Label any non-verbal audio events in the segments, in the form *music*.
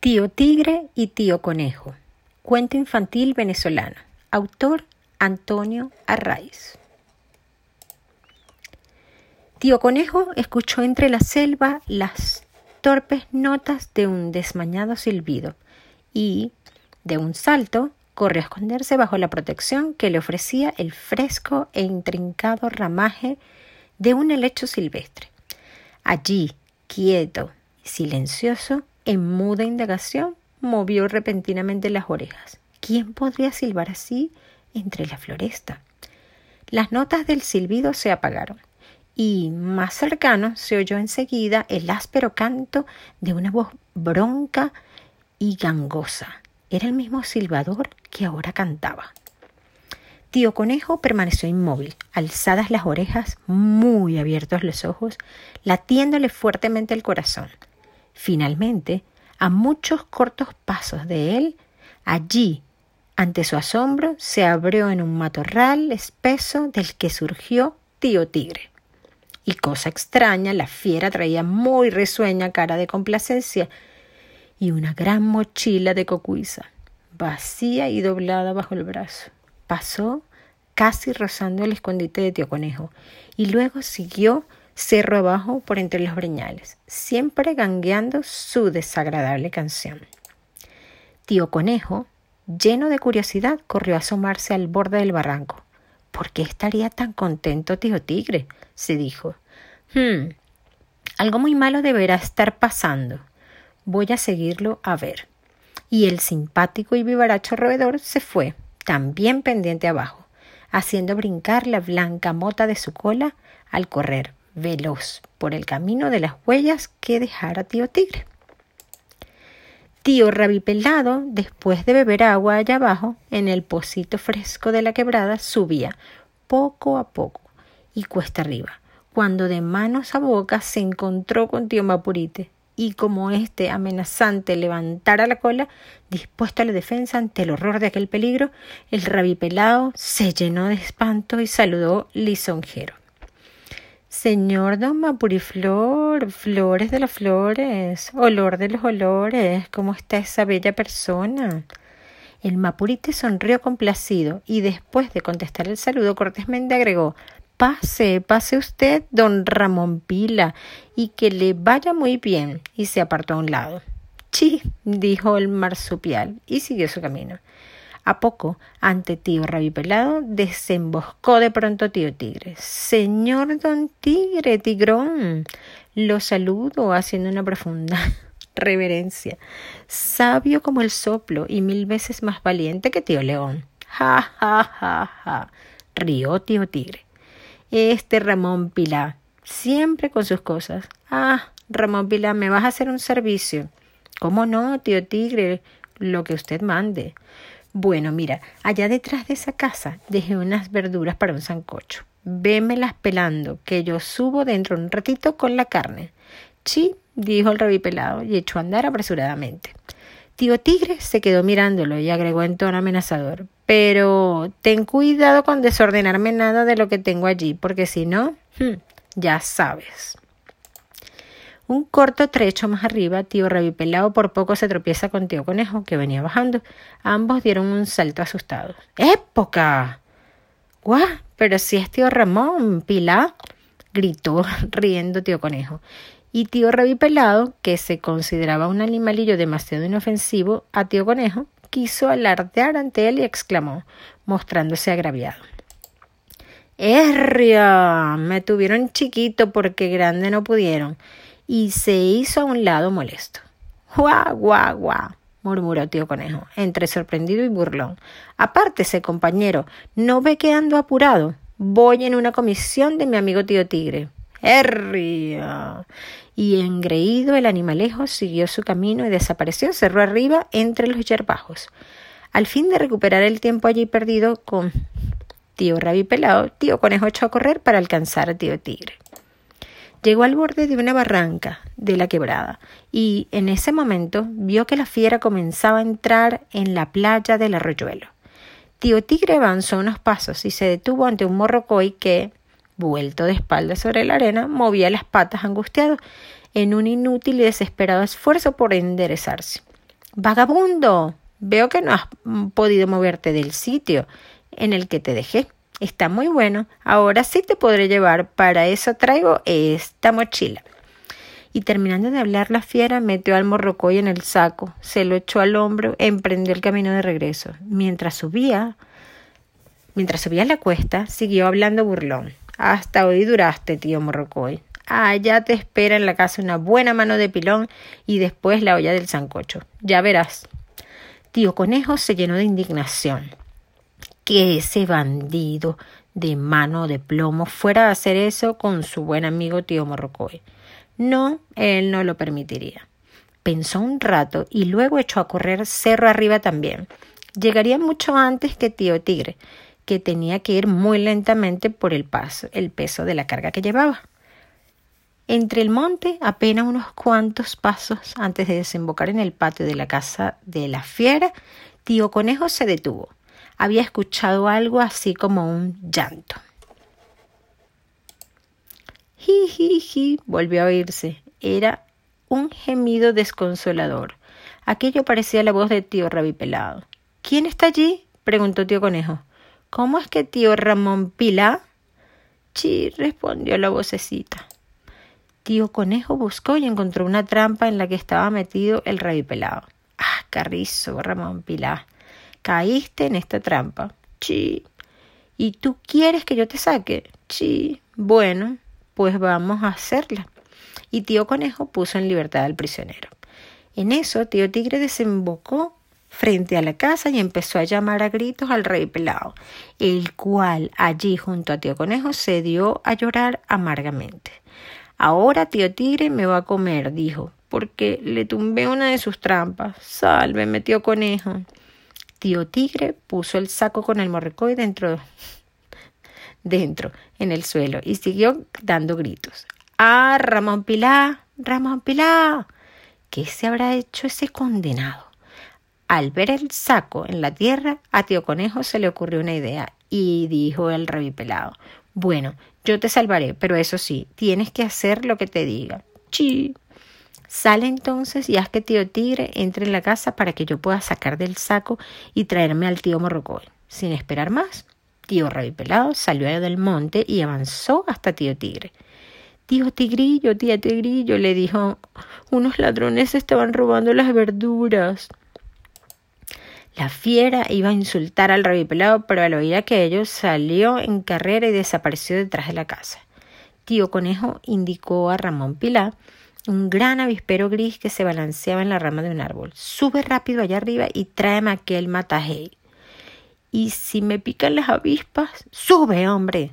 Tío Tigre y Tío Conejo. Cuento infantil venezolano. Autor Antonio Arraiz. Tío Conejo escuchó entre la selva las torpes notas de un desmañado silbido y, de un salto, corrió a esconderse bajo la protección que le ofrecía el fresco e intrincado ramaje de un helecho silvestre. Allí, quieto y silencioso, en muda indagación, movió repentinamente las orejas. ¿Quién podría silbar así entre la floresta? Las notas del silbido se apagaron y más cercano se oyó enseguida el áspero canto de una voz bronca y gangosa. Era el mismo silbador que ahora cantaba. Tío Conejo permaneció inmóvil, alzadas las orejas, muy abiertos los ojos, latiéndole fuertemente el corazón. Finalmente, a muchos cortos pasos de él, allí, ante su asombro, se abrió en un matorral espeso del que surgió tío Tigre. Y cosa extraña, la fiera traía muy risueña cara de complacencia y una gran mochila de cocuiza, vacía y doblada bajo el brazo. Pasó casi rozando el escondite de tío Conejo y luego siguió cerro abajo por entre los breñales, siempre gangueando su desagradable canción. Tío Conejo, lleno de curiosidad, corrió a asomarse al borde del barranco. ¿Por qué estaría tan contento tío Tigre? se dijo. Hmm, algo muy malo deberá estar pasando. Voy a seguirlo a ver. Y el simpático y vivaracho roedor se fue, también pendiente abajo, haciendo brincar la blanca mota de su cola al correr veloz por el camino de las huellas que dejara tío Tigre. Tío Rabipelado, después de beber agua allá abajo, en el pocito fresco de la quebrada, subía poco a poco y cuesta arriba, cuando de manos a boca se encontró con tío Mapurite, y como éste amenazante levantara la cola, dispuesto a la defensa ante el horror de aquel peligro, el rabipelado se llenó de espanto y saludó lisonjero. Señor don Mapuriflor, flores de las flores, olor de los olores, ¿cómo está esa bella persona? El Mapurite sonrió complacido y después de contestar el saludo cortésmente agregó Pase, pase usted, don Ramón Pila, y que le vaya muy bien. y se apartó a un lado. Sí, dijo el marsupial, y siguió su camino. A poco, ante tío Rabipelado, desemboscó de pronto tío Tigre. Señor don Tigre, tigrón. Lo saludo haciendo una profunda *laughs* reverencia. Sabio como el soplo y mil veces más valiente que tío León. Ja, ja, ja, ja. Rió tío Tigre. Este Ramón Pilar, siempre con sus cosas. Ah, Ramón Pilar, me vas a hacer un servicio. ¿Cómo no, tío Tigre? Lo que usted mande. Bueno, mira, allá detrás de esa casa dejé unas verduras para un sancocho. Vémelas pelando, que yo subo dentro un ratito con la carne. Sí, dijo el revipelado y echó a andar apresuradamente. Tío Tigre se quedó mirándolo y agregó en tono amenazador. Pero ten cuidado con desordenarme nada de lo que tengo allí, porque si no, hmm, ya sabes. Un corto trecho más arriba, tío Revipelado por poco se tropieza con tío Conejo, que venía bajando. Ambos dieron un salto asustados. ¡Época! ¡Guau! Pero si es tío Ramón, Pilar, gritó *laughs* riendo tío Conejo. Y tío Revipelado, que se consideraba un animalillo demasiado inofensivo, a tío Conejo quiso alardear ante él y exclamó, mostrándose agraviado. ¡Herria! Me tuvieron chiquito porque grande no pudieron y se hizo a un lado molesto. ¡Guau, guau, guau! murmuró tío Conejo, entre sorprendido y burlón. Apártese, compañero, ¿no ve que ando apurado? Voy en una comisión de mi amigo tío Tigre. ¡Herria! Y engreído el animalejo siguió su camino y desapareció cerró arriba entre los yerbajos. Al fin de recuperar el tiempo allí perdido con tío Rabi Pelado, tío Conejo echó a correr para alcanzar a tío Tigre. Llegó al borde de una barranca de la quebrada y en ese momento vio que la fiera comenzaba a entrar en la playa del arroyuelo. Tío Tigre avanzó unos pasos y se detuvo ante un morrocoy que, vuelto de espaldas sobre la arena, movía las patas angustiado en un inútil y desesperado esfuerzo por enderezarse. Vagabundo, veo que no has podido moverte del sitio en el que te dejé. Está muy bueno. Ahora sí te podré llevar. Para eso traigo esta mochila. Y terminando de hablar, la fiera metió al morrocoy en el saco, se lo echó al hombro e emprendió el camino de regreso. Mientras subía, mientras subía la cuesta, siguió hablando burlón. Hasta hoy duraste, tío morrocoy. Allá te espera en la casa una buena mano de pilón y después la olla del sancocho. Ya verás. Tío Conejo se llenó de indignación. Que ese bandido de mano de plomo fuera a hacer eso con su buen amigo tío Morrocoy. No, él no lo permitiría. Pensó un rato y luego echó a correr cerro arriba también. Llegaría mucho antes que tío Tigre, que tenía que ir muy lentamente por el paso, el peso de la carga que llevaba. Entre el monte, apenas unos cuantos pasos antes de desembocar en el patio de la casa de la fiera, tío Conejo se detuvo. Había escuchado algo así como un llanto. Ji, ji, ji, volvió a oírse. Era un gemido desconsolador. Aquello parecía la voz de tío Rabipelado. ¿Quién está allí? preguntó tío Conejo. ¿Cómo es que tío Ramón Pila? Sí, respondió la vocecita. Tío Conejo buscó y encontró una trampa en la que estaba metido el rey pelado. Ah, carrizo, Ramón Pilar. Caíste en esta trampa. Sí. ¿Y tú quieres que yo te saque? Sí. Bueno, pues vamos a hacerla. Y tío Conejo puso en libertad al prisionero. En eso, tío Tigre desembocó frente a la casa y empezó a llamar a gritos al rey pelado, el cual allí junto a tío Conejo se dio a llorar amargamente. Ahora tío Tigre me va a comer, dijo, porque le tumbé una de sus trampas. Sálveme, tío Conejo. Tío Tigre puso el saco con el morricoy dentro, dentro, en el suelo, y siguió dando gritos. ¡Ah, Ramón Pilá! ¡Ramón Pilá! ¿Qué se habrá hecho ese condenado? Al ver el saco en la tierra, a tío Conejo se le ocurrió una idea y dijo el revipelado. Bueno, yo te salvaré, pero eso sí, tienes que hacer lo que te diga. Sí. Sale entonces y haz que tío Tigre entre en la casa para que yo pueda sacar del saco y traerme al tío Morrocoy. Sin esperar más, tío Pelado salió del monte y avanzó hasta tío Tigre. Tío Tigrillo, tía Tigrillo, le dijo, unos ladrones estaban robando las verduras. La fiera iba a insultar al rabipelado, pero al oír aquello salió en carrera y desapareció detrás de la casa. Tío Conejo indicó a Ramón Pilar un gran avispero gris que se balanceaba en la rama de un árbol. Sube rápido allá arriba y tráeme aquel matajey. Y si me pican las avispas, sube, hombre.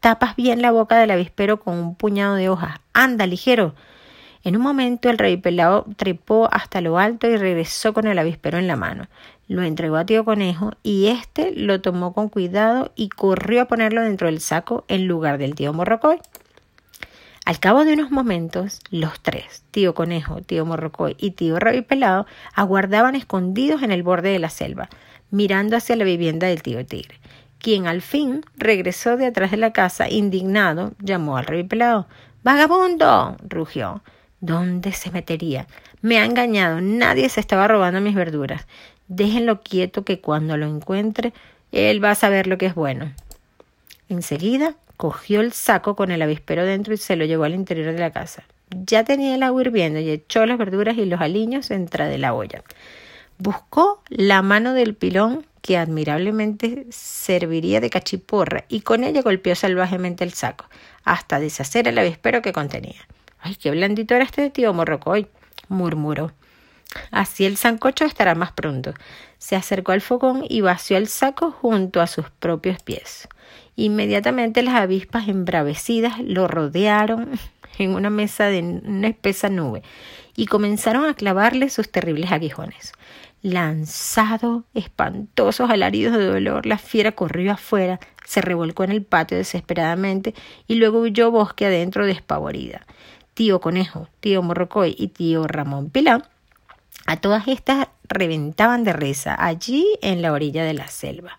Tapas bien la boca del avispero con un puñado de hojas. Anda, ligero. En un momento el rey pelado trepó hasta lo alto y regresó con el avispero en la mano. Lo entregó a tío conejo y éste lo tomó con cuidado y corrió a ponerlo dentro del saco en lugar del tío morrocoy. Al cabo de unos momentos, los tres, tío conejo, tío morrocoy y tío pelado, aguardaban escondidos en el borde de la selva, mirando hacia la vivienda del tío tigre, quien al fin regresó de atrás de la casa indignado, llamó al pelado. ¡Vagabundo! rugió. ¿Dónde se metería? Me ha engañado. Nadie se estaba robando mis verduras. Déjenlo quieto que cuando lo encuentre, él va a saber lo que es bueno. Enseguida cogió el saco con el avispero dentro y se lo llevó al interior de la casa. Ya tenía el agua hirviendo y echó las verduras y los aliños dentro de la olla. Buscó la mano del pilón que admirablemente serviría de cachiporra y con ella golpeó salvajemente el saco, hasta deshacer el avispero que contenía. Ay, qué blandito era este tío Morrocoy, murmuró. Así el sancocho estará más pronto. Se acercó al fogón y vació el saco junto a sus propios pies. Inmediatamente las avispas embravecidas lo rodearon *laughs* en una mesa de una espesa nube y comenzaron a clavarle sus terribles aguijones. Lanzado espantosos alaridos de dolor, la fiera corrió afuera, se revolcó en el patio desesperadamente y luego huyó bosque adentro despavorida tío Conejo, tío Morrocoy y tío Ramón Pilán, a todas estas reventaban de risa allí en la orilla de la selva.